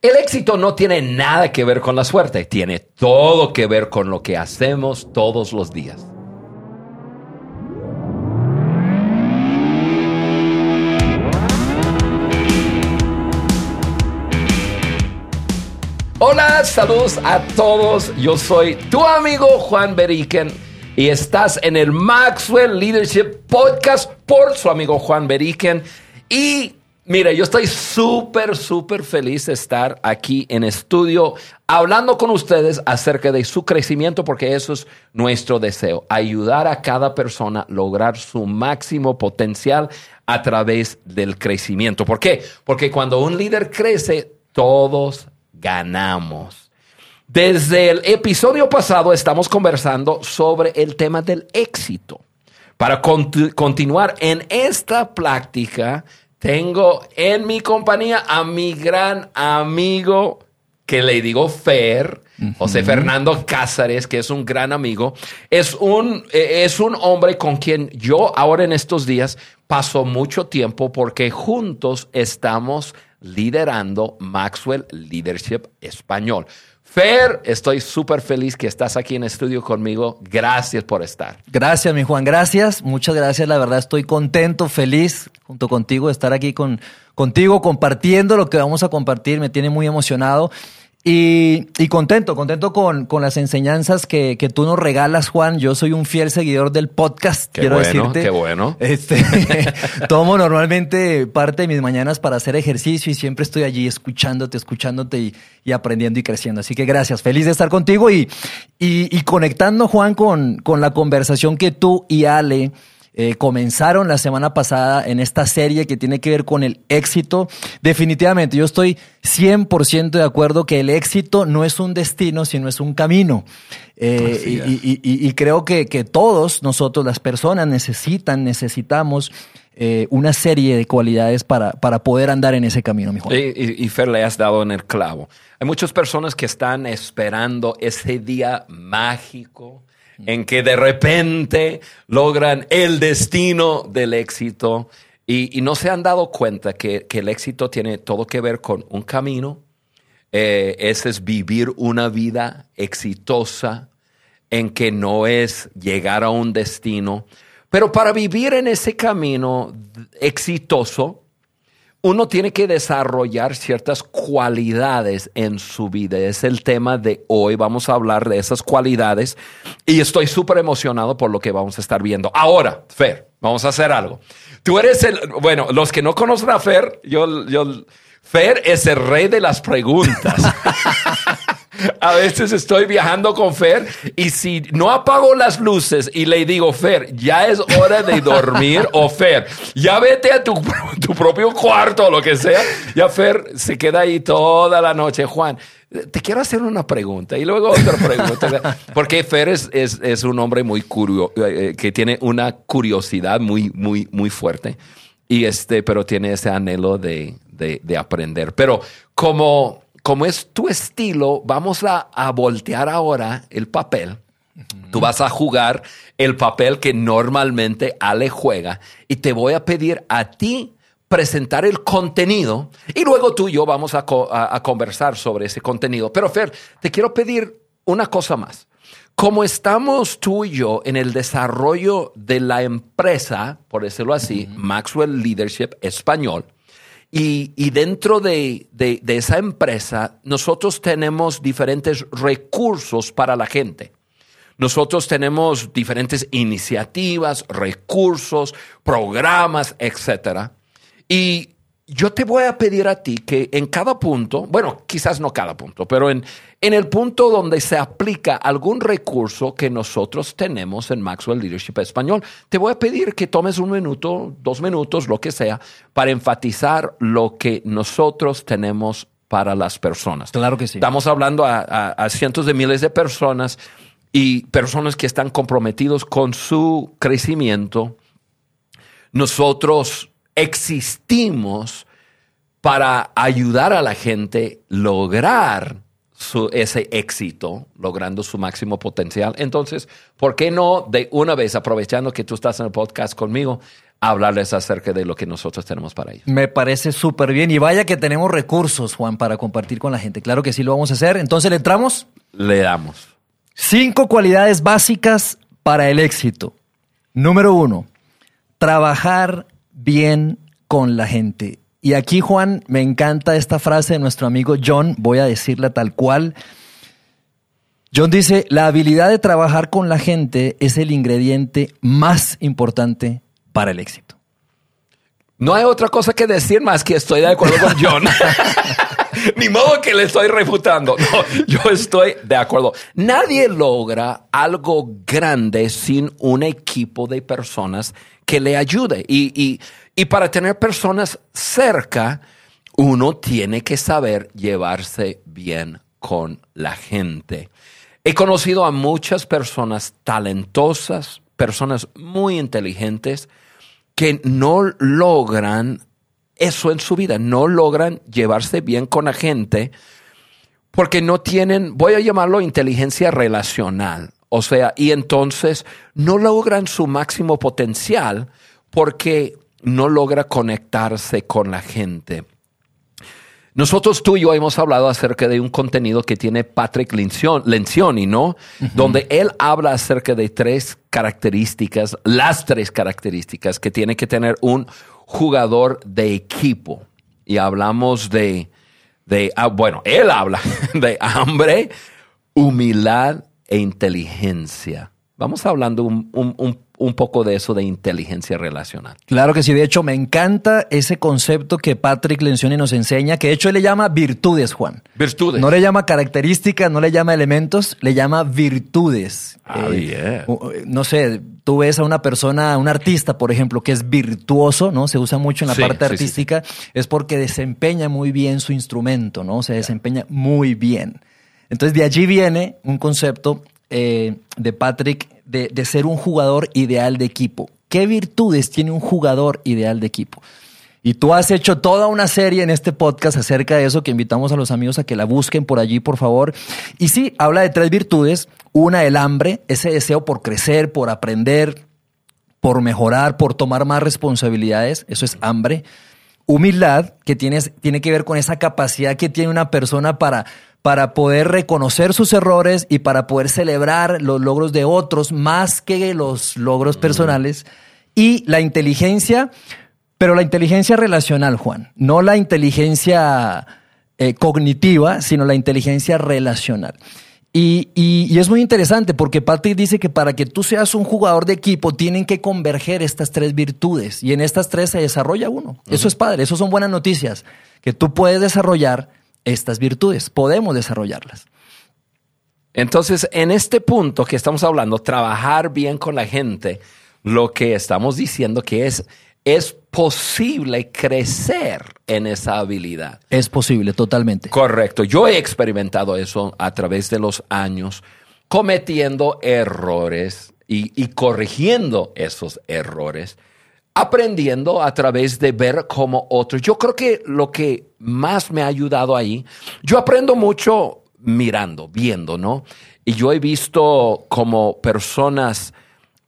El éxito no tiene nada que ver con la suerte, tiene todo que ver con lo que hacemos todos los días. Hola, saludos a todos. Yo soy tu amigo Juan Beriken y estás en el Maxwell Leadership Podcast por su amigo Juan Beriken. Y mira, yo estoy súper, súper feliz de estar aquí en estudio hablando con ustedes acerca de su crecimiento porque eso es nuestro deseo, ayudar a cada persona a lograr su máximo potencial a través del crecimiento. ¿Por qué? Porque cuando un líder crece, todos ganamos. Desde el episodio pasado estamos conversando sobre el tema del éxito. Para continuar en esta práctica, tengo en mi compañía a mi gran amigo que le digo Fer, José Fernando Cázares, que es un gran amigo. Es un, eh, es un hombre con quien yo ahora en estos días paso mucho tiempo porque juntos estamos liderando Maxwell Leadership Español. Fer, estoy súper feliz que estás aquí en estudio conmigo. Gracias por estar. Gracias, mi Juan. Gracias. Muchas gracias. La verdad estoy contento, feliz junto contigo de estar aquí con, contigo compartiendo lo que vamos a compartir. Me tiene muy emocionado. Y, y, contento, contento con, con las enseñanzas que, que, tú nos regalas, Juan. Yo soy un fiel seguidor del podcast, qué quiero bueno, decirte. Qué bueno. Este, tomo normalmente parte de mis mañanas para hacer ejercicio y siempre estoy allí escuchándote, escuchándote y, y aprendiendo y creciendo. Así que gracias, feliz de estar contigo y, y, y conectando, Juan, con, con la conversación que tú y Ale eh, comenzaron la semana pasada en esta serie que tiene que ver con el éxito. Definitivamente, yo estoy 100% de acuerdo que el éxito no es un destino, sino es un camino. Eh, y, y, y, y, creo que, que, todos nosotros, las personas, necesitan, necesitamos eh, una serie de cualidades para, para poder andar en ese camino, mi. Y, Fer, le has dado en el clavo. Hay muchas personas que están esperando ese día mágico en que de repente logran el destino del éxito y, no se han dado cuenta que, que, el éxito tiene todo que ver con un camino. Eh, ese es vivir una vida exitosa en que no es llegar a un destino. Pero para vivir en ese camino exitoso, uno tiene que desarrollar ciertas cualidades en su vida. Es el tema de hoy. Vamos a hablar de esas cualidades y estoy súper emocionado por lo que vamos a estar viendo. Ahora, Fer, vamos a hacer algo. Tú eres el, bueno, los que no conocen a Fer, yo, yo, Fer es el rey de las preguntas. A veces estoy viajando con Fer y si no apago las luces y le digo, Fer, ya es hora de dormir o Fer, ya vete a tu, tu propio cuarto o lo que sea, ya Fer se queda ahí toda la noche. Juan, te quiero hacer una pregunta y luego otra pregunta. Porque Fer es, es, es un hombre muy curioso, eh, que tiene una curiosidad muy, muy, muy fuerte. Y este, pero tiene ese anhelo de, de, de aprender. Pero como como es tu estilo, vamos a, a voltear ahora el papel. Uh -huh. Tú vas a jugar el papel que normalmente Ale juega y te voy a pedir a ti presentar el contenido y luego tú y yo vamos a, a, a conversar sobre ese contenido. Pero Fer, te quiero pedir una cosa más. Como estamos tú y yo en el desarrollo de la empresa, por decirlo así, uh -huh. Maxwell Leadership Español, y, y dentro de, de, de, esa empresa, nosotros tenemos diferentes recursos para la gente. Nosotros tenemos diferentes iniciativas, recursos, programas, etc. Y yo te voy a pedir a ti que en cada punto, bueno, quizás no cada punto, pero en, en el punto donde se aplica algún recurso que nosotros tenemos en Maxwell Leadership Español, te voy a pedir que tomes un minuto, dos minutos, lo que sea, para enfatizar lo que nosotros tenemos para las personas. Claro que sí. Estamos hablando a, a, a cientos de miles de personas y personas que están comprometidos con su crecimiento. Nosotros existimos para ayudar a la gente a lograr su, ese éxito, logrando su máximo potencial. Entonces, ¿por qué no de una vez, aprovechando que tú estás en el podcast conmigo, hablarles acerca de lo que nosotros tenemos para ellos. Me parece súper bien. Y vaya que tenemos recursos, Juan, para compartir con la gente. Claro que sí lo vamos a hacer. Entonces, ¿le entramos? Le damos. Cinco cualidades básicas para el éxito. Número uno, trabajar bien con la gente. Y aquí, Juan, me encanta esta frase de nuestro amigo John. Voy a decirla tal cual. John dice, la habilidad de trabajar con la gente es el ingrediente más importante para el éxito. No hay otra cosa que decir más que estoy de acuerdo con John. Ni modo que le estoy refutando. Yo estoy de acuerdo. Nadie logra algo grande sin un equipo de personas que le ayude. Y, y, y para tener personas cerca, uno tiene que saber llevarse bien con la gente. He conocido a muchas personas talentosas, personas muy inteligentes, que no logran eso en su vida, no logran llevarse bien con la gente porque no tienen, voy a llamarlo inteligencia relacional. O sea, y entonces no logran su máximo potencial porque no logra conectarse con la gente. Nosotros tú y yo hemos hablado acerca de un contenido que tiene Patrick Lencioni, ¿no? Donde él habla acerca de tres características, las tres características que tiene que tener un jugador de equipo. Y hablamos de, de ah, bueno, él habla de hambre, humildad e inteligencia. Vamos hablando un, un, un, poco de eso de inteligencia relacional. Claro que sí. De hecho, me encanta ese concepto que Patrick Lencioni nos enseña, que de hecho él le llama virtudes, Juan. Virtudes. No le llama características, no le llama elementos, le llama virtudes. Ah, eh, No sé, tú ves a una persona, un artista, por ejemplo, que es virtuoso, ¿no? Se usa mucho en la parte artística, es porque desempeña muy bien su instrumento, ¿no? Se desempeña muy bien. Entonces, de allí viene un concepto eh, de Patrick de, ser un jugador ideal de equipo. ¿Qué virtudes tiene un jugador ideal de equipo? Y tú has hecho toda una serie en este podcast acerca de eso que invitamos a los amigos a que la busquen por allí, por favor. Y sí, habla de tres virtudes. Una, el hambre, ese deseo por crecer, por aprender, por mejorar, por tomar más responsabilidades. Eso es hambre. Humildad, que tiene, tiene que ver con esa capacidad que tiene una persona para para poder reconocer sus errores y para poder celebrar los logros de otros más que los logros personales. Y la inteligencia, pero la inteligencia relacional, Juan, no la inteligencia eh, cognitiva, sino la inteligencia relacional. Y, y, es muy interesante porque Patrick dice que para que tú seas un jugador de equipo tienen que converger estas tres virtudes y en estas tres se desarrolla uno. Eso es padre, eso son buenas noticias, que tú puedes desarrollar estas virtudes, podemos desarrollarlas. Entonces, en este punto que estamos hablando, trabajar bien con la gente, lo que estamos diciendo que es, es posible crecer en esa habilidad. Es posible, totalmente. Correcto. Yo he experimentado eso a través de los años, cometiendo errores y, y corrigiendo esos errores aprendiendo a través de ver como otros. Yo creo que lo que más me ha ayudado ahí, yo aprendo mucho mirando, viendo, ¿no? Y yo he visto como personas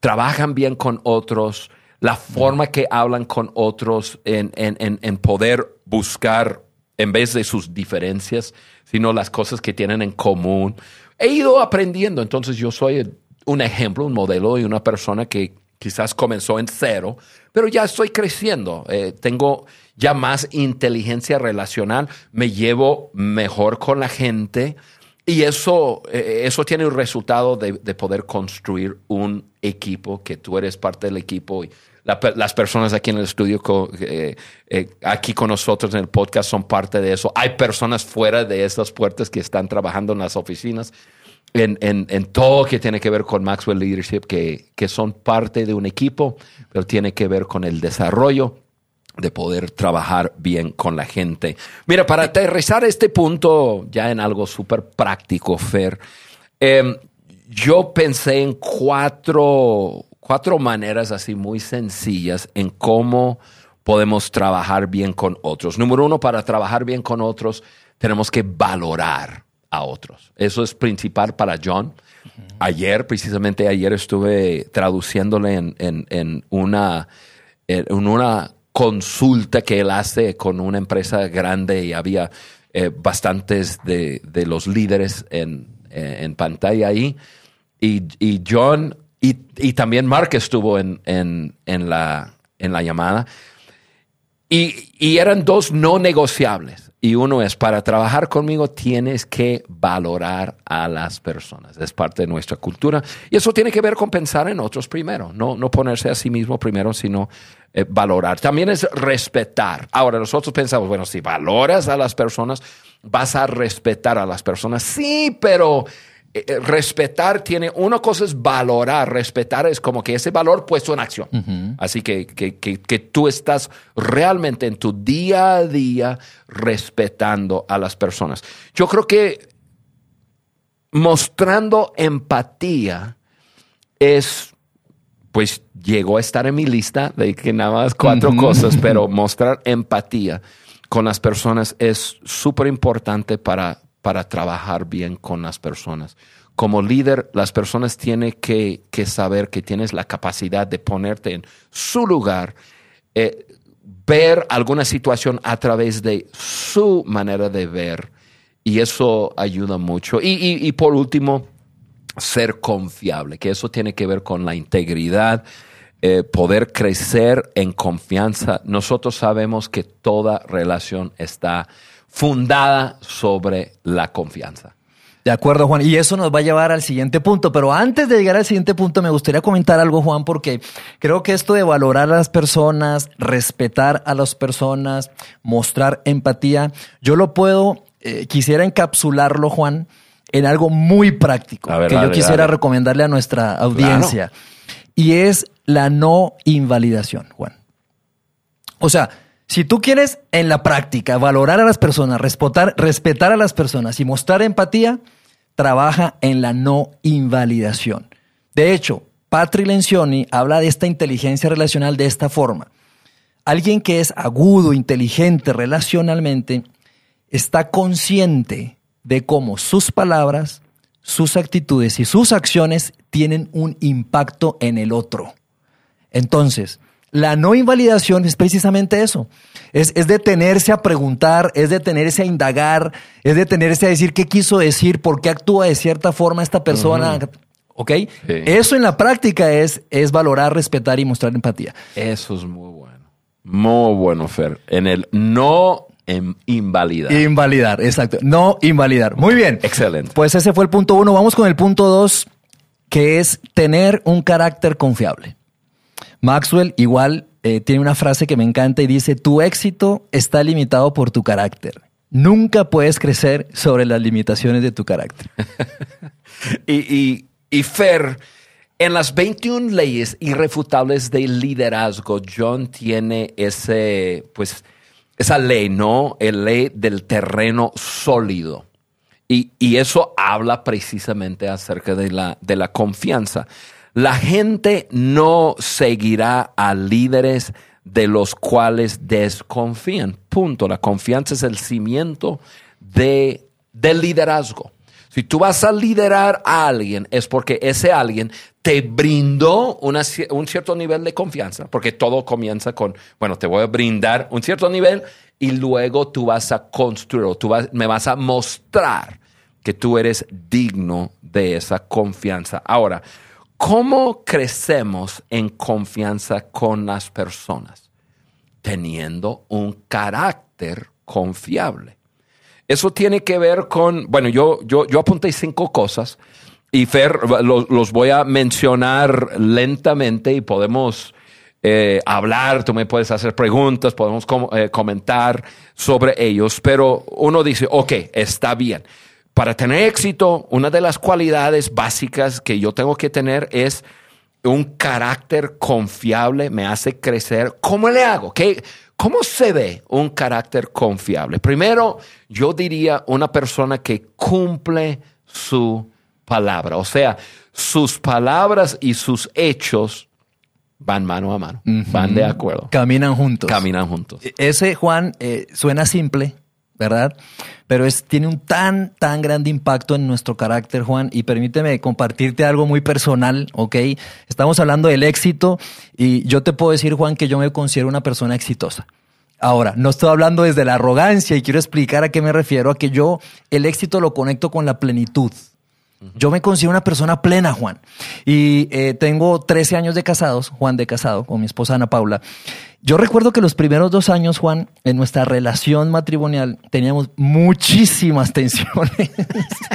trabajan bien con otros, la forma que hablan con otros en, en, en, poder buscar, en vez de sus diferencias, sino las cosas que tienen en común. He ido aprendiendo, entonces yo soy un ejemplo, un modelo y una persona que quizás comenzó en cero, pero ya estoy creciendo, eh, tengo ya más inteligencia relacional, me llevo mejor con la gente y eso, eh, eso tiene un resultado de, poder construir un equipo, que tú eres parte del equipo y las personas aquí en el estudio, eh, aquí con nosotros en el podcast son parte de eso. Hay personas fuera de esas puertas que están trabajando en las oficinas en, en, en, todo que tiene que ver con Maxwell Leadership, que, que son parte de un equipo, pero tiene que ver con el desarrollo de poder trabajar bien con la gente. Mira, para aterrizar este punto ya en algo súper práctico, Fer, em, yo pensé en cuatro, cuatro maneras así muy sencillas en cómo podemos trabajar bien con otros. Número uno, para trabajar bien con otros, tenemos que valorar a otros. Eso es principal para John. Ayer, precisamente ayer, estuve traduciéndole en, una, en una consulta que él hace con una empresa grande y había eh, bastantes de, de, los líderes en, eh, en pantalla ahí. Y, y John y, y, también Mark estuvo en, en, en, la, en la llamada. Y, y eran dos no negociables. Y uno es, para trabajar conmigo tienes que valorar a las personas. Es parte de nuestra cultura. Y eso tiene que ver con pensar en otros primero. No, no ponerse a sí mismo primero, sino eh, valorar. También es respetar. Ahora, nosotros pensamos, bueno, si valoras a las personas, vas a respetar a las personas. Sí, pero respetar tiene, una cosa es valorar, respetar es como que ese valor puesto en acción. Así que, que, que, tú estás realmente en tu día a día respetando a las personas. Yo creo que mostrando empatía es, pues llegó a estar en mi lista de que nada más cuatro cosas, pero mostrar empatía con las personas es súper importante para, para trabajar bien con las personas. Como líder, las personas tienen que, saber que tienes la capacidad de ponerte en su lugar, eh, ver alguna situación a través de su manera de ver, y eso ayuda mucho. Y, y por último, ser confiable, que eso tiene que ver con la integridad, eh, poder crecer en confianza. Nosotros sabemos que toda relación está fundada sobre la confianza. De acuerdo, Juan. Y eso nos va a llevar al siguiente punto. Pero antes de llegar al siguiente punto, me gustaría comentar algo, Juan, porque creo que esto de valorar a las personas, respetar a las personas, mostrar empatía, yo lo puedo, eh, quisiera encapsularlo, Juan, en algo muy práctico que yo quisiera recomendarle a nuestra audiencia. Y es la no invalidación, Juan. O sea, si tú quieres en la práctica valorar a las personas, respetar, a las personas y mostrar empatía, trabaja en la no invalidación. De hecho, Patri Lencioni habla de esta inteligencia relacional de esta forma. Alguien que es agudo, inteligente relacionalmente, está consciente de cómo sus palabras, sus actitudes y sus acciones tienen un impacto en el otro. Entonces, la no invalidación es precisamente eso. Es, detenerse a preguntar, es detenerse a indagar, es detenerse a decir qué quiso decir, por qué actúa de cierta forma esta persona. ¿Ok? Eso en la práctica es, es valorar, respetar y mostrar empatía. Eso es muy bueno. Muy bueno, Fer. En el no invalidar. Invalidar, exacto. No invalidar. Muy bien. Excelente. Pues ese fue el punto uno. Vamos con el punto dos, que es tener un carácter confiable. Maxwell igual eh, tiene una frase que me encanta y dice, tu éxito está limitado por tu carácter. Nunca puedes crecer sobre las limitaciones de tu carácter. y, y, Fer, en las 21 leyes irrefutables del liderazgo, John tiene ese, pues, esa ley, ¿no? El ley del terreno sólido. Y, y, eso habla precisamente acerca de la, de la confianza. La gente no seguirá a líderes de los cuales desconfían. Punto. La confianza es el cimiento de, del liderazgo. Si tú vas a liderar a alguien es porque ese alguien te brindó un cierto nivel de confianza, porque todo comienza con, bueno, te voy a brindar un cierto nivel y luego tú vas a construir, tú me vas a mostrar que tú eres digno de esa confianza. Ahora, ¿cómo crecemos en confianza con las personas? Teniendo un carácter confiable. Eso tiene que ver con, bueno, yo, yo, yo apunté cinco cosas y Fer, los, voy a mencionar lentamente y podemos eh, hablar, tú me puedes hacer preguntas, podemos eh, comentar sobre ellos, pero uno dice, ok, está bien. Para tener éxito, una de las cualidades básicas que yo tengo que tener es un carácter confiable, me hace crecer. ¿Cómo le hago? ¿Qué, ¿Cómo se ve un carácter confiable? Primero, yo diría una persona que cumple su palabra, o sea, sus palabras y sus hechos van mano a mano, van de acuerdo. Caminan juntos. Caminan juntos. Ese, Juan, eh, suena simple, ¿verdad? Pero es, tiene un tan, tan grande impacto en nuestro carácter, Juan. Y permíteme compartirte algo muy personal, ¿ok? Estamos hablando del éxito y yo te puedo decir, Juan, que yo me considero una persona exitosa. Ahora, no estoy hablando desde la arrogancia y quiero explicar a qué me refiero, a que yo el éxito lo conecto con la plenitud. Yo me considero una persona plena, Juan. Y eh, tengo 13 años de casados, Juan de casado, con mi esposa Ana Paula. Yo recuerdo que los primeros dos años, Juan, en nuestra relación matrimonial teníamos muchísimas tensiones.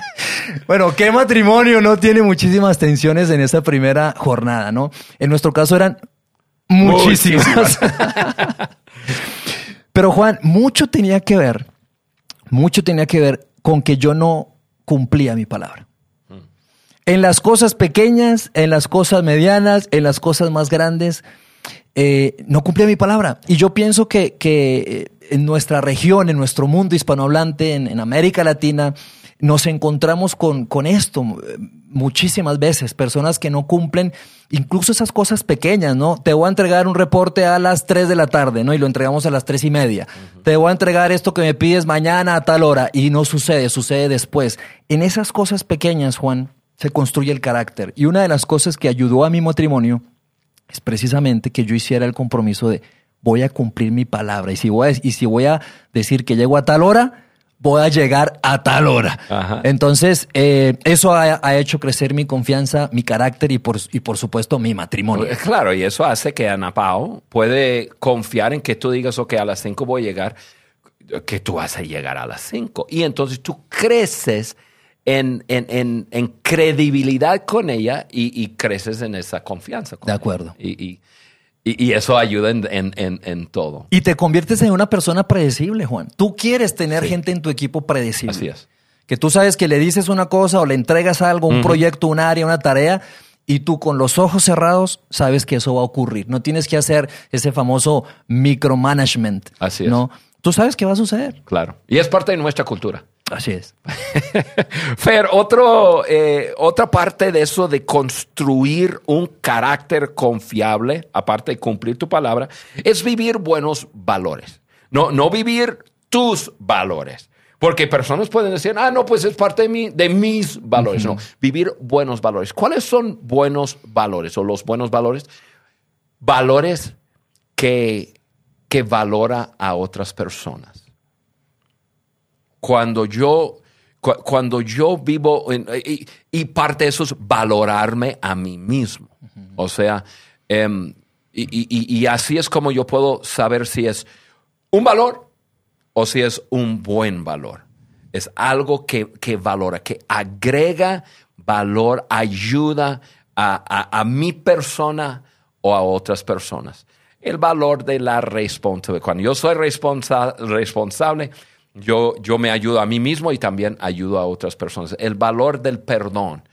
bueno, ¿qué matrimonio no tiene muchísimas tensiones en esa primera jornada, no? En nuestro caso eran muchísimas. Pero Juan, mucho tenía que ver, mucho tenía que ver con que yo no cumplía mi palabra. En las cosas pequeñas, en las cosas medianas, en las cosas más grandes, eh, no cumplía mi palabra. Y yo pienso que, que eh, en nuestra región, en nuestro mundo hispanohablante, en, en América Latina, nos encontramos con, con esto eh, muchísimas veces, personas que no cumplen incluso esas cosas pequeñas, ¿no? Te voy a entregar un reporte a las 3 de la tarde, ¿no? Y lo entregamos a las tres y media. Te voy a entregar esto que me pides mañana a tal hora y no sucede, sucede después. En esas cosas pequeñas, Juan, se construye el carácter. Y una de las cosas que ayudó a mi matrimonio es precisamente que yo hiciera el compromiso de voy a cumplir mi palabra. Y si voy a, y si voy a decir que llego a tal hora, voy a llegar a tal hora. Ajá. Entonces, eh, eso ha, ha, hecho crecer mi confianza, mi carácter y por, y por supuesto mi matrimonio. Eh, claro, y eso hace que Ana Pao puede confiar en que tú digas, ok, a las 5 voy a llegar, que tú vas a llegar a las 5. Y entonces tú creces en, en, en, en credibilidad con ella y, y, creces en esa confianza. de acuerdo. Y, y, y, eso ayuda en, en, todo. Y te conviertes en una persona predecible, Juan. Tú quieres tener sí. gente en tu equipo predecible. Así es. Que tú sabes que le dices una cosa o le entregas algo, un uh -huh. proyecto, un área, una tarea, y tú con los ojos cerrados sabes que eso va a ocurrir. No tienes que hacer ese famoso micromanagement. Así es. ¿no? Tú sabes que va a suceder. Claro. Y es parte de nuestra cultura. Así es. Fer, otro, eh, otra parte de eso de construir un carácter confiable, aparte de cumplir tu palabra, es vivir buenos valores. No, no vivir tus valores. Porque personas pueden decir, ah, no, pues es parte de, mi, de mis valores. Uh -huh. No, vivir buenos valores. ¿Cuáles son buenos valores o los buenos valores? Valores que, que valora a otras personas cuando yo, cu cuando yo vivo, en, y, y, parte de eso es valorarme a mí mismo. Uh -huh. O sea, um, y, y, y, así es como yo puedo saber si es un valor o si es un buen valor. Es algo que, que valora, que agrega valor, ayuda a, a, a mi persona o a otras personas. El valor de la responsabilidad. Cuando yo soy responsa responsable, yo, yo me ayudo a mí mismo y también ayudo a otras personas. El valor del perdón.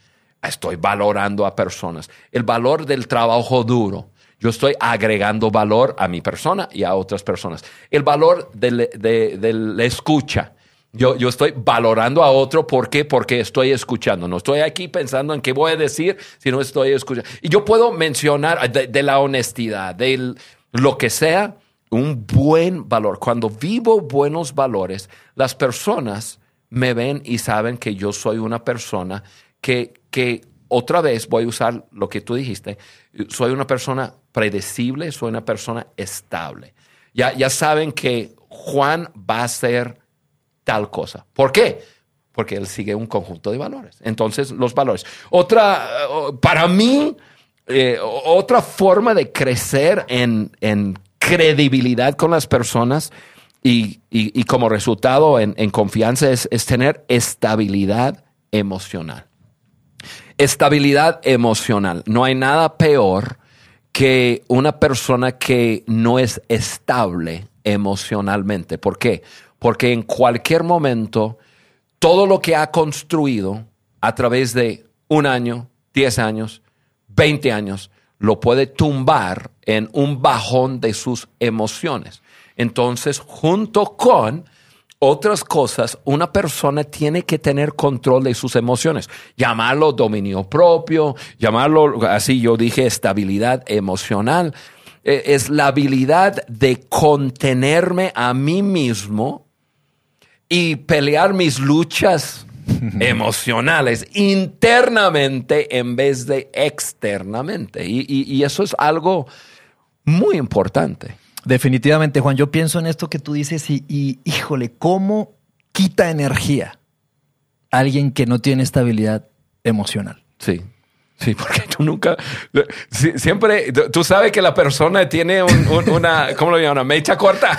Estoy valorando a personas. El valor del trabajo duro. Yo estoy agregando valor a mi persona y a otras personas. El valor de, de, de la escucha. Yo, yo, estoy valorando a otro. ¿Por qué? Porque estoy escuchando. No estoy aquí pensando en qué voy a decir, sino estoy escuchando. Y yo puedo mencionar de, de la honestidad, de lo que sea, un buen valor. Cuando vivo buenos valores, las personas me ven y saben que yo soy una persona que, que otra vez voy a usar lo que tú dijiste, soy una persona predecible, soy una persona estable. Ya, ya saben que Juan va a hacer tal cosa. ¿Por qué? Porque él sigue un conjunto de valores. Entonces, los valores. Otra, para mí, eh, otra forma de crecer en, en credibilidad con las personas y, y, como resultado en, en confianza es, es, tener estabilidad emocional. Estabilidad emocional. No hay nada peor que una persona que no es estable emocionalmente. ¿Por qué? Porque en cualquier momento todo lo que ha construido a través de un año, 10 años, 20 años, lo puede tumbar en un bajón de sus emociones. Entonces, junto con otras cosas, una persona tiene que tener control de sus emociones. Llamarlo dominio propio, llamarlo, así yo dije, estabilidad emocional. Es la habilidad de contenerme a mí mismo y pelear mis luchas emocionales internamente en vez de externamente. Y, eso es algo muy importante. Definitivamente, Juan, yo pienso en esto que tú dices y, y híjole, ¿cómo quita energía alguien que no tiene estabilidad emocional? Sí. Sí, porque tú nunca, siempre, tú sabes que la persona tiene una, ¿cómo lo llaman? Una mecha corta,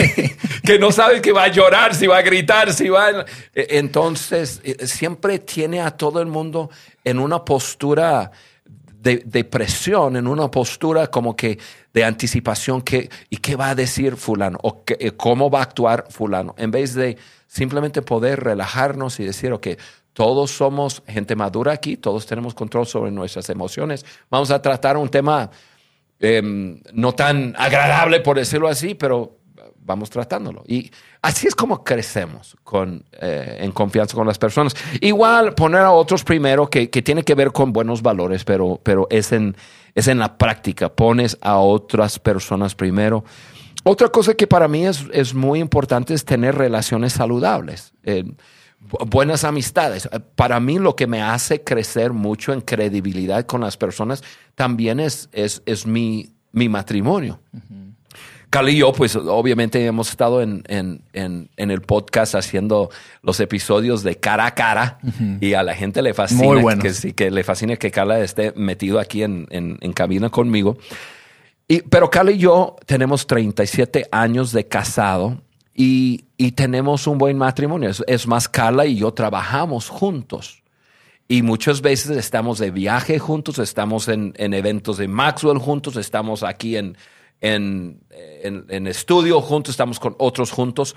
que no sabe que va a llorar, si va a gritar, si va a... E, entonces, e, siempre tiene a todo el mundo en una postura de, presión, en una postura como que de anticipación, que, ¿y qué va a decir fulano? ¿O eh, cómo va a actuar fulano? En vez de simplemente poder relajarnos y decir, ok, todos somos gente madura aquí, todos tenemos control sobre nuestras emociones. Vamos a tratar un tema em, no tan agradable, por decirlo así, pero vamos tratándolo. Y así es como crecemos con, eh, en confianza con las personas. Igual poner a otros primero, que, tiene que ver con buenos valores, pero, pero es, en, es en la práctica. Pones a otras personas primero. Otra cosa que para mí es, es muy importante es tener relaciones saludables. Eh, buenas amistades. Para mí lo que me hace crecer mucho en credibilidad con las personas también es, es, es mi, mi, matrimonio. Cali y yo, pues obviamente hemos estado en, en, en, en, el podcast haciendo los episodios de cara a cara y a la gente le fascina que, sí, que le fascina que Carla esté metido aquí en, en, cabina conmigo. Y, pero Cali y yo tenemos 37 años de casado y, tenemos un buen matrimonio. Es, más, Carla y yo trabajamos juntos. Y muchas veces estamos de viaje juntos, estamos en, eventos de Maxwell juntos, estamos aquí en, en, estudio juntos, estamos con otros juntos.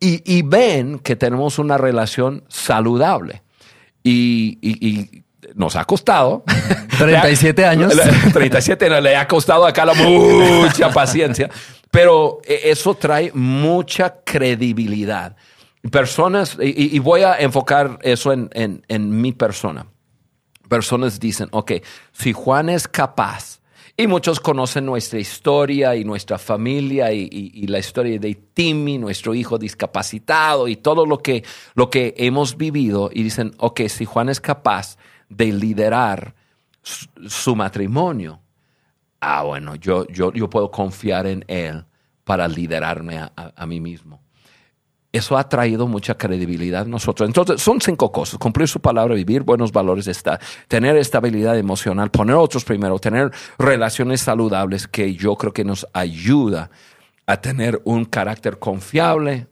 Y, ven que tenemos una relación saludable. Y, nos ha costado. 37 años. 37 le ha costado a Carla mucha paciencia. Pero eh, eso trae mucha credibilidad. Personas, y, voy a enfocar eso en, mi persona. Personas dicen, ok, si Juan es capaz, y muchos conocen nuestra historia y nuestra familia y, la historia de Timmy, nuestro hijo discapacitado y todo lo que, lo que hemos vivido. Y dicen, ok, si Juan es capaz de liderar su matrimonio, ah, bueno, yo, yo, yo puedo confiar en Él para liderarme a, mí mismo. Eso ha traído mucha credibilidad a nosotros. Entonces, son cinco cosas. Cumplir su palabra, vivir buenos valores, estar, tener estabilidad emocional, poner a otros primero, tener relaciones saludables que yo creo que nos ayuda a tener un carácter confiable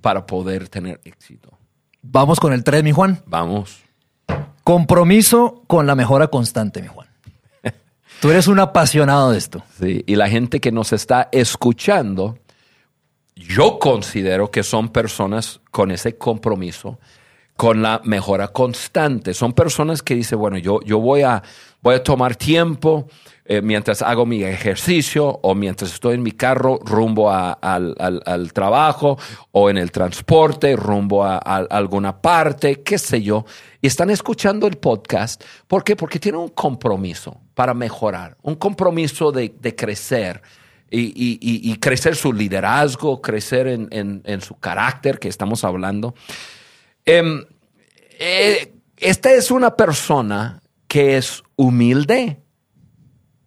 para poder tener éxito. Vamos con el tres, mi Juan. Vamos. Compromiso con la mejora constante, mi Juan. Tú eres un apasionado de esto. Sí, y la gente que nos está escuchando, yo considero que son personas con ese compromiso, con la mejora constante. Son personas que dicen, bueno, yo, yo voy, a, voy a tomar tiempo eh, mientras hago mi ejercicio o mientras estoy en mi carro rumbo al, trabajo o en el transporte rumbo a, alguna parte, qué sé yo. Y están escuchando el podcast. ¿Por qué? Porque tienen un compromiso para mejorar, un compromiso de, crecer. Y, crecer su liderazgo, crecer en, su carácter que estamos hablando. Em, eh, esta es una persona que es humilde,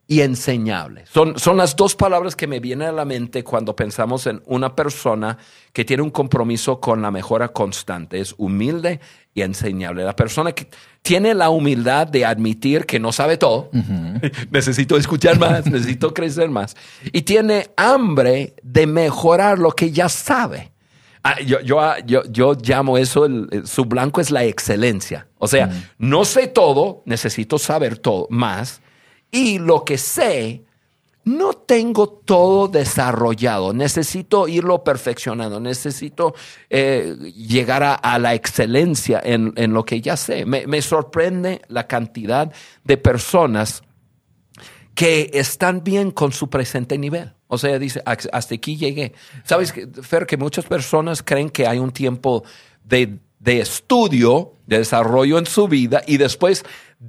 y enseñable. Son, son las dos palabras que me vienen a la mente cuando pensamos en una persona que tiene un compromiso con la mejora constante. Es humilde y enseñable. La persona que tiene la humildad de admitir que no sabe todo, necesito escuchar más, necesito crecer más, y tiene hambre de mejorar lo que ya sabe. Ah, yo, yo, ah, yo, yo, llamo eso, su blanco es la excelencia. O sea, no sé todo, necesito saber todo más y lo que sé, no tengo todo desarrollado, necesito irlo perfeccionando, necesito eh, llegar a, la excelencia en, lo que ya sé. Me, sorprende la cantidad de personas que están bien con su presente nivel. O sea, dice, hasta aquí llegué. Sabes, Fer, que muchas personas creen que hay un tiempo de, de estudio, de desarrollo en su vida y después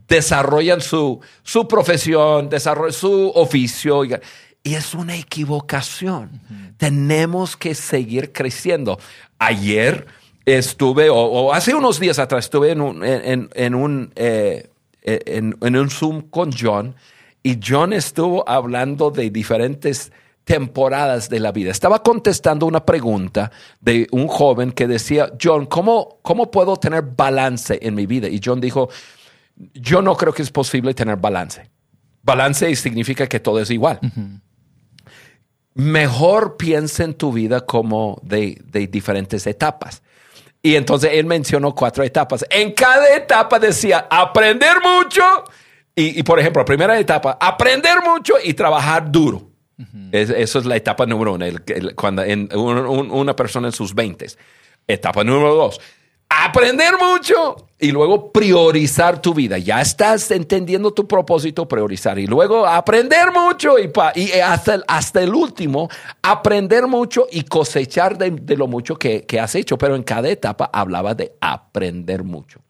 desarrollan su, su profesión, desarrollan su oficio. Y es una equivocación. Tenemos que seguir creciendo. Ayer estuve, o, hace unos días atrás, estuve en un, en, un, eh, en, en un Zoom con John y John estuvo hablando de diferentes temporadas de la vida. Estaba contestando una pregunta de un joven que decía, John, ¿cómo, cómo puedo tener balance en mi vida? Y John dijo, yo no creo que es posible tener balance. Balance significa que todo es igual. Mejor piensa en tu vida como de, diferentes etapas. Y entonces él mencionó cuatro etapas. En cada etapa decía aprender mucho. Y, por ejemplo, primera etapa, aprender mucho y trabajar duro. eso es la etapa número uno, cuando en, una persona en sus 20. Etapa número dos, aprender mucho y luego priorizar tu vida. Ya estás entendiendo tu propósito, priorizar. Y luego aprender mucho y, y hasta, el, hasta el último, aprender mucho y cosechar de, lo mucho que, has hecho. Pero en cada etapa hablaba de aprender mucho.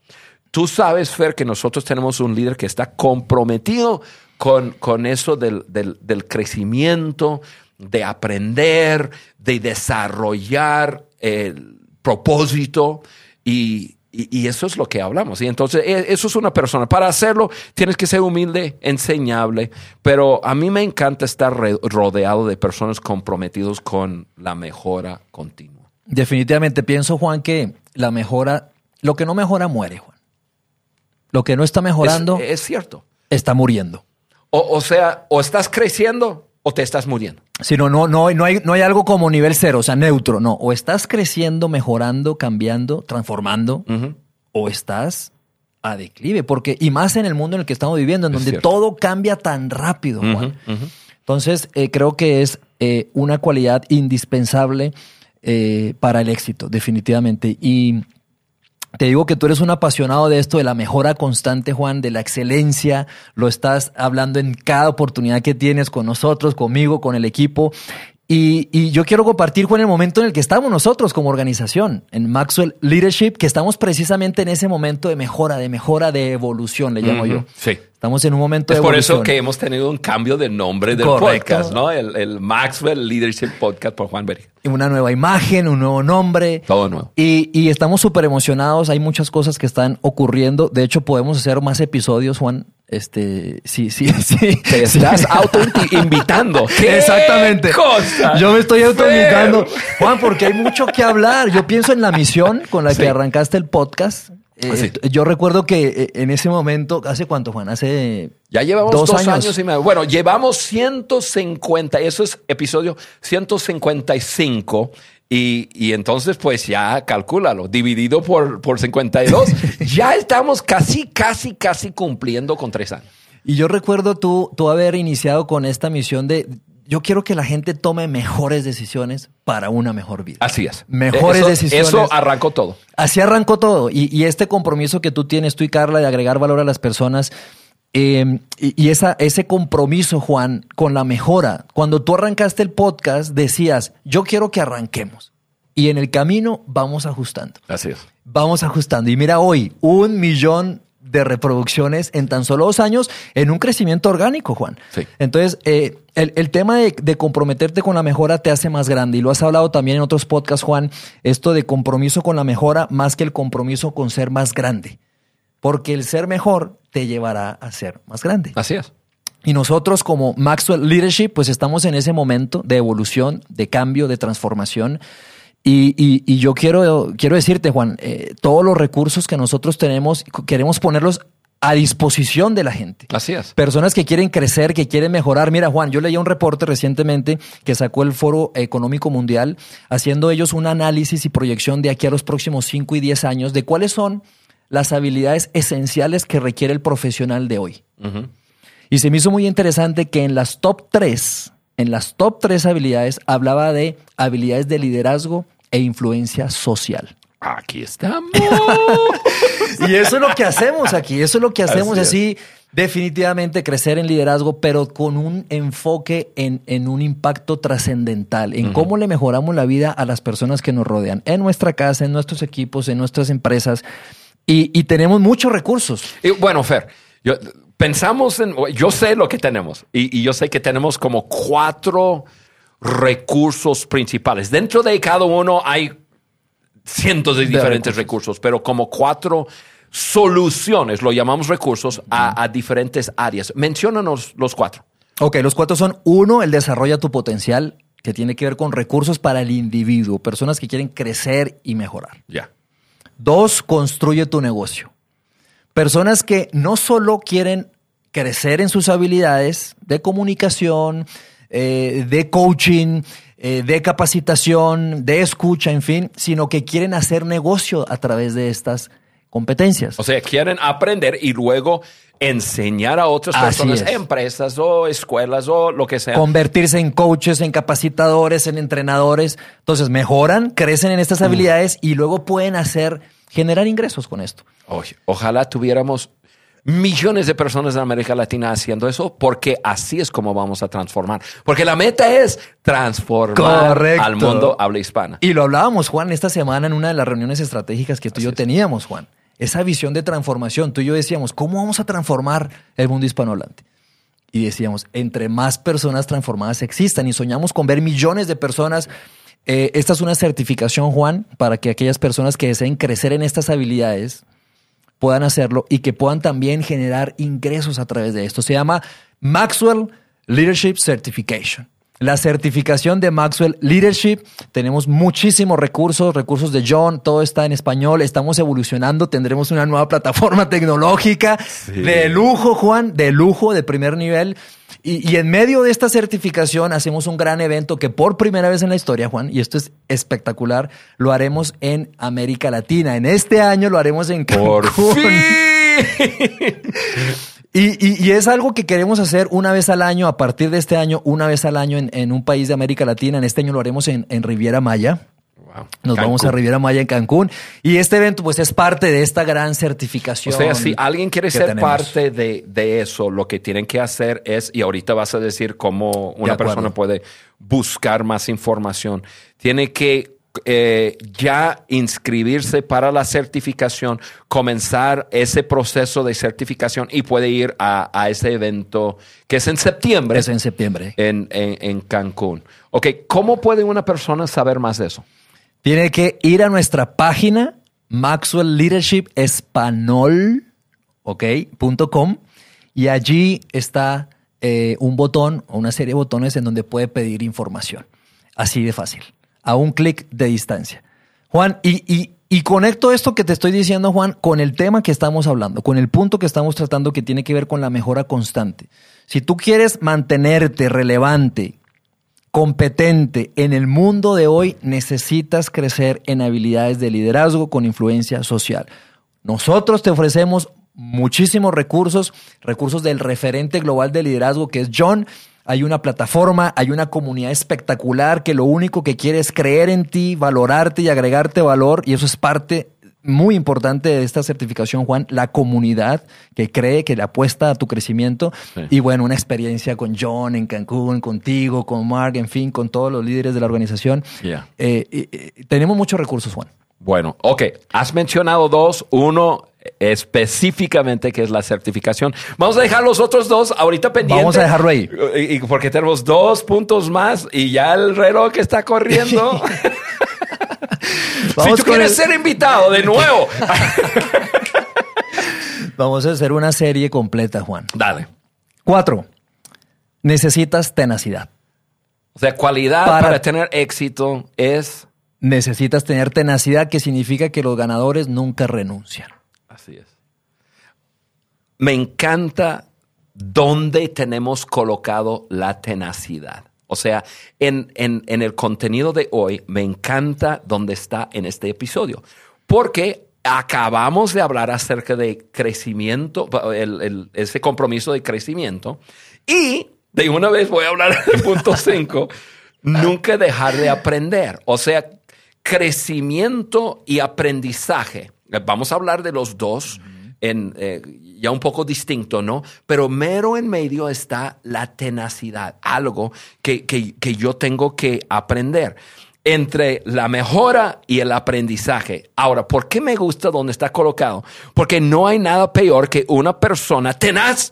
Tú sabes, Fer, que nosotros tenemos un líder que está comprometido con, con eso del, del crecimiento, de aprender, de desarrollar el propósito. Y, eso es lo que hablamos. Y entonces, e, eso es una persona. Para hacerlo, tienes que ser humilde, enseñable. Pero a mí me encanta estar rodeado de personas comprometidos con la mejora continua. Definitivamente pienso, Juan, que la mejora, lo que no mejora muere, Juan. Lo que no está mejorando. Es, cierto. Está muriendo. O, o sea, o estás creciendo o te estás muriendo. Si no, no, no, hay, no hay algo como nivel cero, o sea, neutro. No, o estás creciendo, mejorando, cambiando, transformando, o estás a declive. Porque, y más en el mundo en el que estamos viviendo, en donde todo cambia tan rápido, Juan. Entonces, eh, creo que es eh, una cualidad indispensable eh, para el éxito, definitivamente. Y te digo que tú eres un apasionado de esto, de la mejora constante, Juan, de la excelencia. Lo estás hablando en cada oportunidad que tienes con nosotros, conmigo, con el equipo. Y, yo quiero compartir, Juan, el momento en el que estamos nosotros como organización, en Maxwell Leadership, que estamos precisamente en ese momento de mejora, de mejora, de evolución, le llamo yo. Sí. Estamos en un momento es de evolución. Es por eso que hemos tenido un cambio de nombre del podcast, ¿no? El, Maxwell Leadership Podcast por Juan Berg. Una nueva imagen, un nuevo nombre. Todo nuevo. Y, y estamos súper emocionados. Hay muchas cosas que están ocurriendo. De hecho, podemos hacer más episodios, Juan, este, sí, sí, sí. Te estás auto-invitando. Exactamente. Yo me estoy auto-invitando. Juan, porque hay mucho que hablar. Yo pienso en la misión con la que arrancaste el podcast. Eh, yo recuerdo que eh, en ese momento, ¿hace cuánto, Juan? Hace. Ya llevamos dos, años. y medio. Bueno, llevamos 150, eso es episodio 155. Y, y, entonces, pues ya calcúlalo, dividido por, por 52, ya estamos casi, casi, casi cumpliendo con tres años. Y yo recuerdo tú, tú haber iniciado con esta misión de, yo quiero que la gente tome mejores decisiones para una mejor vida. Así es. Mejores decisiones. Eso arrancó todo. Así arrancó todo. Y, y, este compromiso que tú tienes, tú y Carla, de agregar valor a las personas, Em, y, esa, ese compromiso, Juan, con la mejora. Cuando tú arrancaste el podcast, decías, yo quiero que arranquemos. Y en el camino vamos ajustando. Así es. Vamos ajustando. Y mira hoy, un millón de reproducciones en tan solo dos años en un crecimiento orgánico, Juan. Sí. Entonces, eh, el, tema de, de, comprometerte con la mejora te hace más grande. Y lo has hablado también en otros podcasts, Juan, esto de compromiso con la mejora más que el compromiso con ser más grande. Porque el ser mejor te llevará a ser más grande. Así es. Y nosotros como Maxwell Leadership, pues estamos en ese momento de evolución, de cambio, de transformación. Y, yo quiero, quiero decirte, Juan, eh, todos los recursos que nosotros tenemos, queremos ponerlos a disposición de la gente. Así es. Personas que quieren crecer, que quieren mejorar. Mira, Juan, yo leí un reporte recientemente que sacó el Foro Económico Mundial, haciendo ellos un análisis y proyección de aquí a los próximos 5 y 10 años de cuáles son las habilidades esenciales que requiere el profesional de hoy. Y se me hizo muy interesante que en las top tres, en las top tres habilidades, hablaba de habilidades de liderazgo e influencia social. Aquí estamos. y eso es lo que hacemos aquí, eso es lo que hacemos así. Definitivamente crecer en liderazgo, pero con un enfoque en, un impacto trascendental, en cómo le mejoramos la vida a las personas que nos rodean, en nuestra casa, en nuestros equipos, en nuestras empresas. Y, tenemos muchos recursos. Y, bueno, Fer, yo, pensamos en, yo sé lo que tenemos y, y yo sé que tenemos como cuatro recursos principales. Dentro de cada uno hay cientos de diferentes recursos. pero como cuatro soluciones, lo llamamos recursos, a, a diferentes áreas. Menciónanos los cuatro. Ok, los cuatro son uno, el desarrolla tu potencial, que tiene que ver con recursos para el individuo, personas que quieren crecer y mejorar. Ya. Dos, construye tu negocio. Personas que no solo quieren crecer en sus habilidades de comunicación, eh, de coaching, eh, de capacitación, de escucha, en fin, sino que quieren hacer negocio a través de estas competencias. O sea, quieren aprender y luego enseñar a otras personas, empresas o escuelas o lo que sea. Convertirse en coaches, en capacitadores, en entrenadores. Entonces mejoran, crecen en estas mm. habilidades y luego pueden hacer, generar ingresos con esto. ojalá tuviéramos millones de personas en América Latina haciendo eso, porque así es como vamos a transformar. Porque la meta es transformar al mundo habla hispana. Y lo hablábamos, Juan, esta semana en una de las reuniones estratégicas que tú y yo teníamos, Juan. Esa visión de transformación. Tú y yo decíamos, ¿cómo vamos a transformar el mundo hispanohablante? Y decíamos, entre más personas transformadas existan y soñamos con ver millones de personas eh, esta es una certificación, Juan, para que aquellas personas que deseen crecer en estas habilidades puedan hacerlo y que puedan también generar ingresos a través de esto. Se llama Maxwell Leadership Certification. La certificación de Maxwell Leadership, tenemos muchísimos recursos, recursos de John, todo está en español, estamos evolucionando, tendremos una nueva plataforma tecnológica de lujo, Juan, de lujo, de primer nivel. Y, en medio de esta certificación hacemos un gran evento que por primera vez en la historia, Juan, y esto es espectacular, lo haremos en América Latina. En este año lo haremos en Cancún. Por fin. y, es algo que queremos hacer una vez al año, a partir de este año, una vez al año en, un país de América Latina. En este año lo haremos en Riviera Maya. Nos vamos a Riviera Maya en Cancún. Y este evento, pues, es parte de esta gran certificación. O sea, si alguien quiere ser parte de, eso, lo que tienen que hacer es, y ahorita vas a decir cómo una persona puede buscar más información, tiene que eh, ya inscribirse para la certificación, comenzar ese proceso de certificación y puede ir a, ese evento que es en septiembre. Es en septiembre. En, en, en Cancún. Ok, ¿cómo puede una persona saber más de eso? Tiene que ir a nuestra página Maxwell Leadership y allí está eh, un botón o una serie de botones en donde puede pedir información. Así de fácil, a un clic de distancia. Juan, y, y, y conecto esto que te estoy diciendo, Juan, con el tema que estamos hablando, con el punto que estamos tratando que tiene que ver con la mejora constante. Si tú quieres mantenerte relevante, competente en el mundo de hoy, necesitas crecer en habilidades de liderazgo con influencia social. Nosotros te ofrecemos muchísimos recursos, recursos del referente global de liderazgo que es John. Hay una plataforma, hay una comunidad espectacular que lo único que quiere es creer en ti, valorarte y agregarte valor y eso es parte muy importante de esta certificación, Juan, la comunidad que cree, que le apuesta a tu crecimiento. Y bueno, una experiencia con John en Cancún, contigo, con Mark, en fin, con todos los líderes de la organización. Eh, tenemos muchos recursos, Juan. Bueno, ok. Has mencionado dos. Uno específicamente que es la certificación. Vamos a dejar los otros dos ahorita pendientes. Vamos a dejarlo ahí. Y, porque tenemos dos puntos más y ya el reloj está corriendo. si tú quieres ser invitado de nuevo. Vamos a hacer una serie completa, Juan. Dale. Cuatro. Necesitas tenacidad. O sea, cualidad para, tener éxito es... Necesitas tener tenacidad, que significa que los ganadores nunca renuncian. Así es. Me encanta dónde tenemos colocado la tenacidad. O sea, en, el contenido de hoy me encanta dónde está en este episodio, porque acabamos de hablar acerca de crecimiento, ese compromiso de crecimiento, y de una vez voy a hablar del punto 5, nunca dejar de aprender. O sea, crecimiento y aprendizaje. Vamos a hablar de los dos en, eh, ya un poco distinto, ¿no? Pero mero en medio está la tenacidad, algo que, que yo tengo que aprender entre la mejora y el aprendizaje. Ahora, ¿por qué me gusta donde está colocado? Porque no hay nada peor que una persona tenaz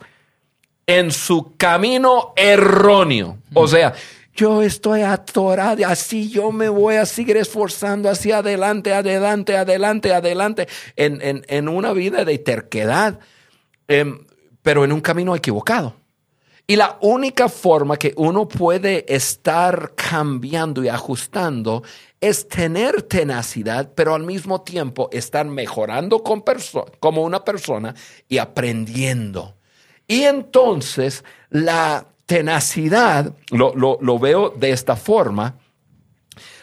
en su camino erróneo. O sea, yo estoy atorado, así yo me voy a seguir esforzando hacia adelante, adelante, adelante, adelante, en, en, una vida de terquedad, em, pero en un camino equivocado. Y la única forma que uno puede estar cambiando y ajustando es tener tenacidad, pero al mismo tiempo estar mejorando como una persona y aprendiendo. Y entonces la tenacidad, lo, veo de esta forma,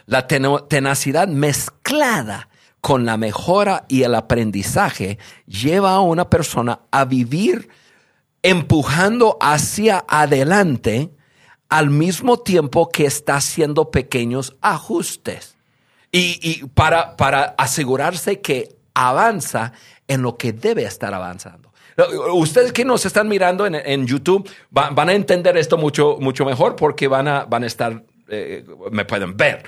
la tenacidad mezclada con la mejora y el aprendizaje lleva a una persona a vivir empujando hacia adelante al mismo tiempo que está haciendo pequeños ajustes. Y, para, para asegurarse que avanza en lo que debe estar avanzando. Ustedes que nos están mirando en, YouTube van a entender esto mucho, mucho mejor porque van a, van a estar, eh, me pueden ver.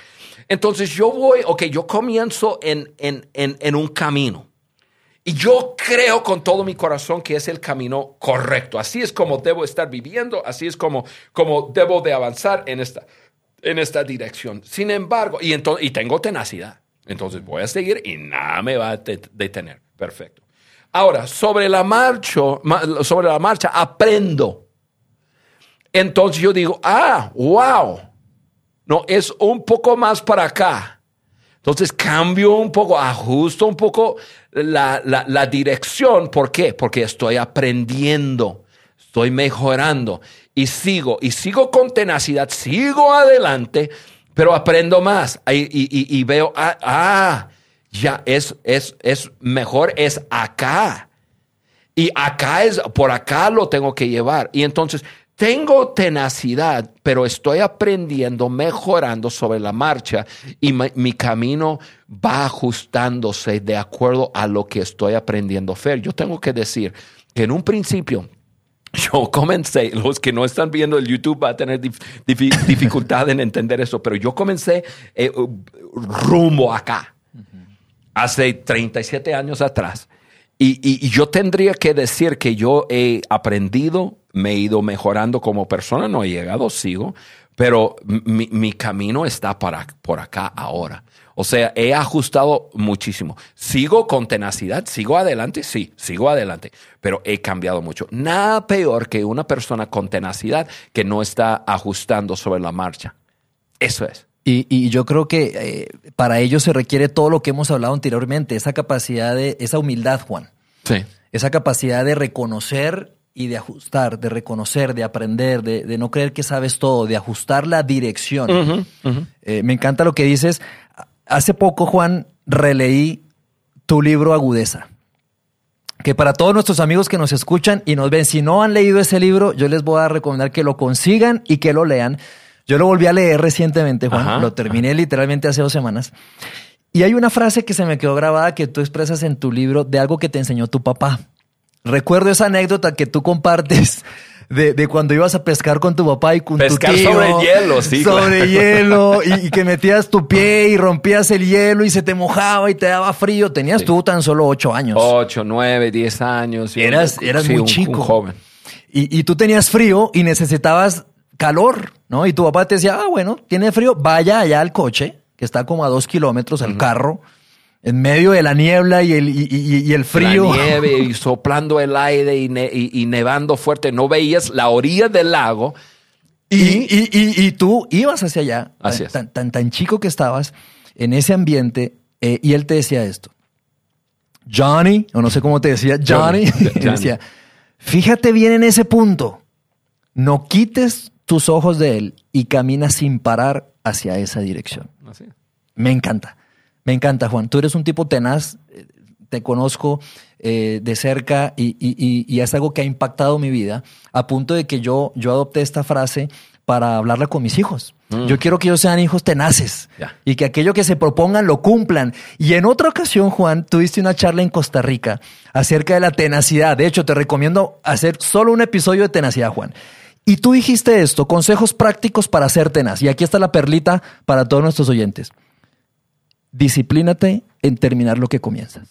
Entonces yo voy, ok, yo comienzo en, en, en un camino. Y yo creo con todo mi corazón que es el camino correcto. Así es como debo estar viviendo, así es como, como debo de avanzar en esta, en esta dirección. Sin embargo, y, y tengo tenacidad. Entonces voy a seguir y nada me va a detener. Perfecto. Ahora, sobre la marcha, sobre la marcha, aprendo. Entonces yo digo, ah, wow. No, es un poco más para acá. Entonces cambio un poco, ajusto un poco la, dirección. ¿Por qué? Porque estoy aprendiendo, estoy mejorando y sigo, y sigo con tenacidad, sigo adelante, pero aprendo más y, veo, ah, ah, ya es, es, es mejor, es acá. Y acá es, por acá lo tengo que llevar. Y entonces tengo tenacidad, pero estoy aprendiendo, mejorando sobre la marcha y mi, camino va ajustándose de acuerdo a lo que estoy aprendiendo Fer, Yo tengo que decir que en un principio yo comencé, los que no están viendo el YouTube van a tener dificultad en entender eso, pero yo comencé eh, rumbo acá, hace 37 años atrás. y, yo tendría que decir que yo he aprendido, me he ido mejorando como persona, no he llegado, sigo, pero mi, camino está para, por acá ahora. O sea, he ajustado muchísimo. Sigo con tenacidad, sigo adelante, sí, sigo adelante, pero he cambiado mucho. Nada peor que una persona con tenacidad que no está ajustando sobre la marcha. Eso es. Y, yo creo que eh, para ello se requiere todo lo que hemos hablado anteriormente, esa capacidad de, esa humildad, Juan. Sí. Esa capacidad de reconocer y de ajustar, de reconocer, de aprender, de, no creer que sabes todo, de ajustar la dirección. Eh, me encanta lo que dices. Hace poco, Juan, releí tu libro Agudeza. Que para todos nuestros amigos que nos escuchan y nos ven, si no han leído ese libro, yo les voy a recomendar que lo consigan y que lo lean. Yo lo volví a leer recientemente, Juan. lo terminé literalmente hace dos semanas. Y hay una frase que se me quedó grabada que tú expresas en tu libro de algo que te enseñó tu papá. Recuerdo esa anécdota que tú compartes de, cuando ibas a pescar con tu papá y con tu tío. sobre hielo, sí. Sobre hielo y, que metías tu pie y rompías el hielo y se te mojaba y te daba frío. Tenías tú tan solo ocho años. Ocho, nueve, diez años. Eras, eras muy chico. joven. Y, y tú tenías frío y necesitabas calor, ¿no? Y tu papá te decía, ah, bueno, tiene frío, vaya allá al coche, que está como a dos kilómetros, el carro en medio de la niebla y el, y, el frío. La nieve y soplando el aire y, nevando fuerte. No veías la orilla del lago. Y, tú ibas hacia allá, tan, tan, tan, chico que estabas en ese ambiente, eh, y él te decía esto. Johnny, o no sé cómo te decía, Johnny, decía, fíjate bien en ese punto, no quites tus ojos de él y camina sin parar hacia esa dirección. Me encanta. Me encanta, Juan. Tú eres un tipo tenaz, eh, te conozco eh, de cerca y, es algo que ha impactado mi vida, a punto de que yo, yo adopté esta frase para hablarla con mis hijos. Mm. Yo quiero que ellos sean hijos tenaces y que aquello que se propongan lo cumplan. Y en otra ocasión, Juan, tuviste una charla en Costa Rica acerca de la tenacidad. De hecho, te recomiendo hacer solo un episodio de tenacidad, Juan. Y tú dijiste esto, consejos prácticos para ser tenaz. Y aquí está la perlita para todos nuestros oyentes disciplínate en terminar lo que comienzas.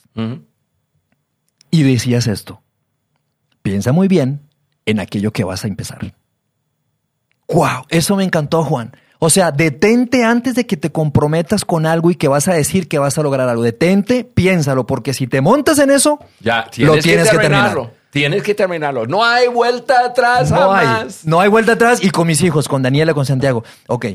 Y decías esto, piensa muy bien en aquello que vas a empezar. ¡Wow! Eso me encantó, Juan. O sea, detente antes de que te comprometas con algo y que vas a decir que vas a lograr algo. Detente, piénsalo, porque si te montas en eso, ya, tienes lo tienes que, terminarlo. Tienes que terminarlo. No hay vuelta atrás no Hay, no hay vuelta atrás. Y con mis hijos, con Daniela, con Santiago. Ok,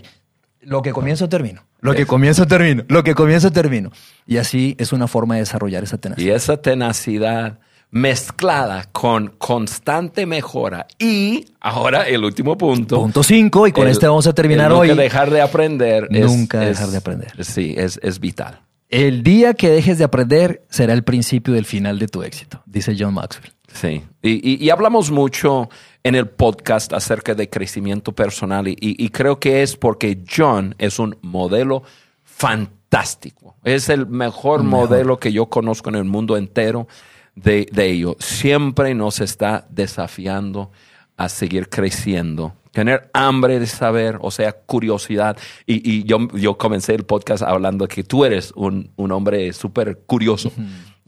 lo que comienzo termino. Lo que comienzo termino. Lo que comienzo termino. Y así es una forma de desarrollar esa tenacidad. Y esa tenacidad mezclada con constante mejora. Y ahora el último punto. Punto 5, y con este vamos a terminar hoy. Nunca dejar de aprender. Nunca dejar de aprender. Sí, es, es vital. El día que dejes de aprender será el principio del final de tu éxito, dice John Maxwell. Sí, y, y, hablamos mucho en el podcast acerca de crecimiento personal y, y, creo que es porque John es un modelo fantástico. Es el mejor, modelo que yo conozco en el mundo entero de, ello. Siempre nos está desafiando a seguir creciendo, tener hambre de saber, o sea, curiosidad. Y, yo, yo comencé el podcast hablando que tú eres un, hombre súper curioso.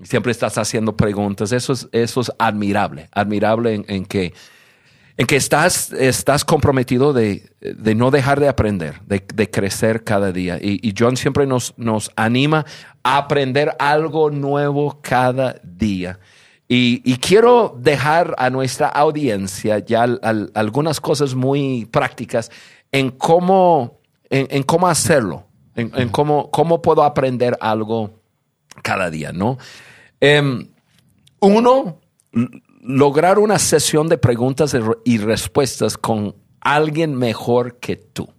Siempre estás haciendo preguntas. Eso es, eso es admirable, admirable en que en que estás, estás comprometido de, no dejar de aprender, de, crecer cada día. Y, John siempre nos, nos anima a aprender algo nuevo cada día. Y, quiero dejar a nuestra audiencia ya algunas cosas muy prácticas en cómo, en, cómo hacerlo, en, cómo, cómo puedo aprender algo cada día, ¿no? Em, uno, lograr una sesión de preguntas y respuestas con alguien mejor que tú.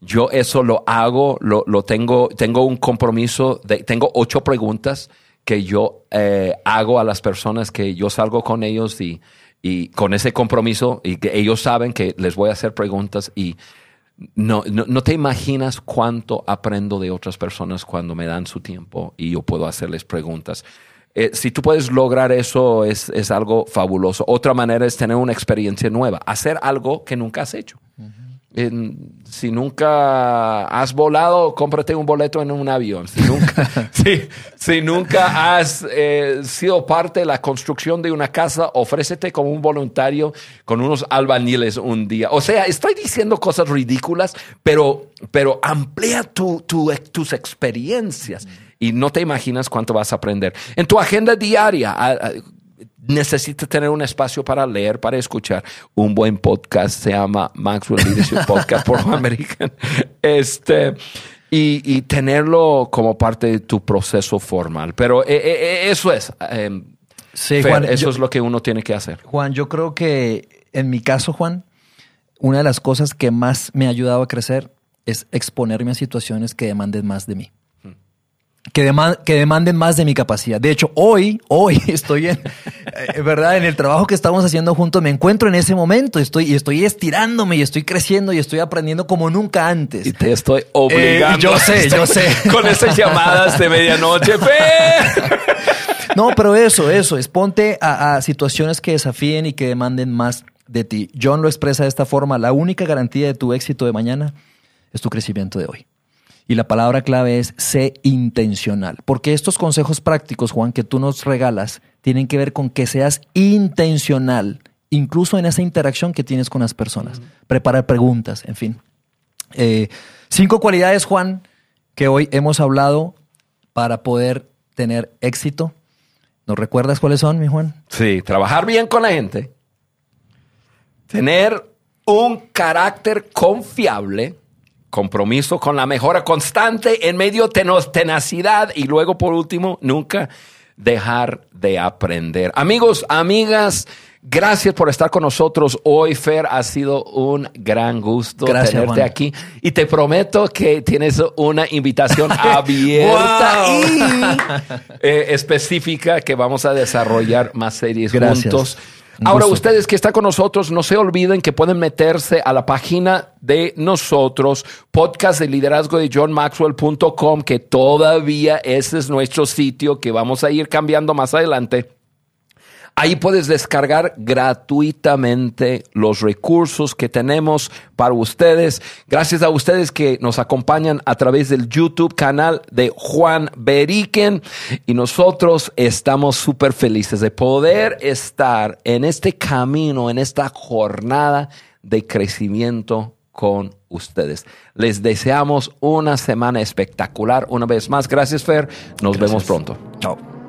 Yo eso lo hago, lo, tengo, tengo un compromiso, de, tengo ocho preguntas que yo eh, hago a las personas que yo salgo con ellos y, y, con ese compromiso y que ellos saben que les voy a hacer preguntas y no, no, te imaginas cuánto aprendo de otras personas cuando me dan su tiempo y yo puedo hacerles preguntas. Eh, si tú puedes lograr eso, es, es, algo fabuloso. Otra manera es tener una experiencia nueva, hacer algo que nunca has hecho. si nunca has volado, cómprate un boleto en un avión. Si nunca, si, nunca has eh, sido parte de la construcción de una casa, ofrécete como un voluntario con unos albañiles un día. O sea, estoy diciendo cosas ridículas, pero, pero amplía tu, tus experiencias y no te imaginas cuánto vas a aprender. En tu agenda diaria, necesitas tener un espacio para leer, para escuchar. Un buen podcast se llama Maxwell Leadership Podcast por American. Este, y, tenerlo como parte de tu proceso formal. Pero eh, eh, eh, eso es. Em, sí, Juan, eso es lo que uno tiene que hacer. Juan, yo creo que en mi caso, Juan, una de las cosas que más me ha ayudado a crecer es exponerme a situaciones que demanden más de mí que, que demanden más de mi capacidad. De hecho, hoy, hoy estoy en, eh, ¿verdad? En el trabajo que estamos haciendo juntos, me encuentro en ese momento. Estoy, y estoy estirándome y estoy creciendo y estoy aprendiendo como nunca antes. Y te estoy obligando. Eh, yo sé, yo sé. Con esas llamadas de medianoche. no, pero eso, eso, es ponte a, a situaciones que desafíen y que demanden más de ti. John lo expresa de esta forma. La única garantía de tu éxito de mañana es tu crecimiento de hoy. Y la palabra clave es sé intencional. Porque estos consejos prácticos, Juan, que tú nos regalas, tienen que ver con que seas intencional, incluso en esa interacción que tienes con las personas. Preparar preguntas, en fin. Eh, cinco cualidades, Juan, que hoy hemos hablado para poder tener éxito. ¿Nos recuerdas cuáles son, mi Juan? Sí, trabajar bien con la gente, tener un carácter confiable, compromiso con la mejora constante en medio de tenacidad y luego por último nunca dejar de aprender. Amigos, amigas, gracias por estar con nosotros hoy, Fer. Ha sido un gran gusto tenerte aquí y te prometo que tienes una invitación abierta y eh, específica que vamos a desarrollar más series juntos. Ahora, ustedes que están con nosotros, no se olviden que pueden meterse a la página de nosotros, podcast de liderazgo de johnmaxwell.com, que todavía ese es nuestro sitio que vamos a ir cambiando más adelante. Ahí puedes descargar gratuitamente los recursos que tenemos para ustedes. Gracias a ustedes que nos acompañan a través del YouTube canal de Juan Beriken. Y nosotros estamos súper felices de poder estar en este camino, en esta jornada de crecimiento con ustedes. Les deseamos una semana espectacular. Una vez más, gracias Fer. Nos vemos pronto. Chao.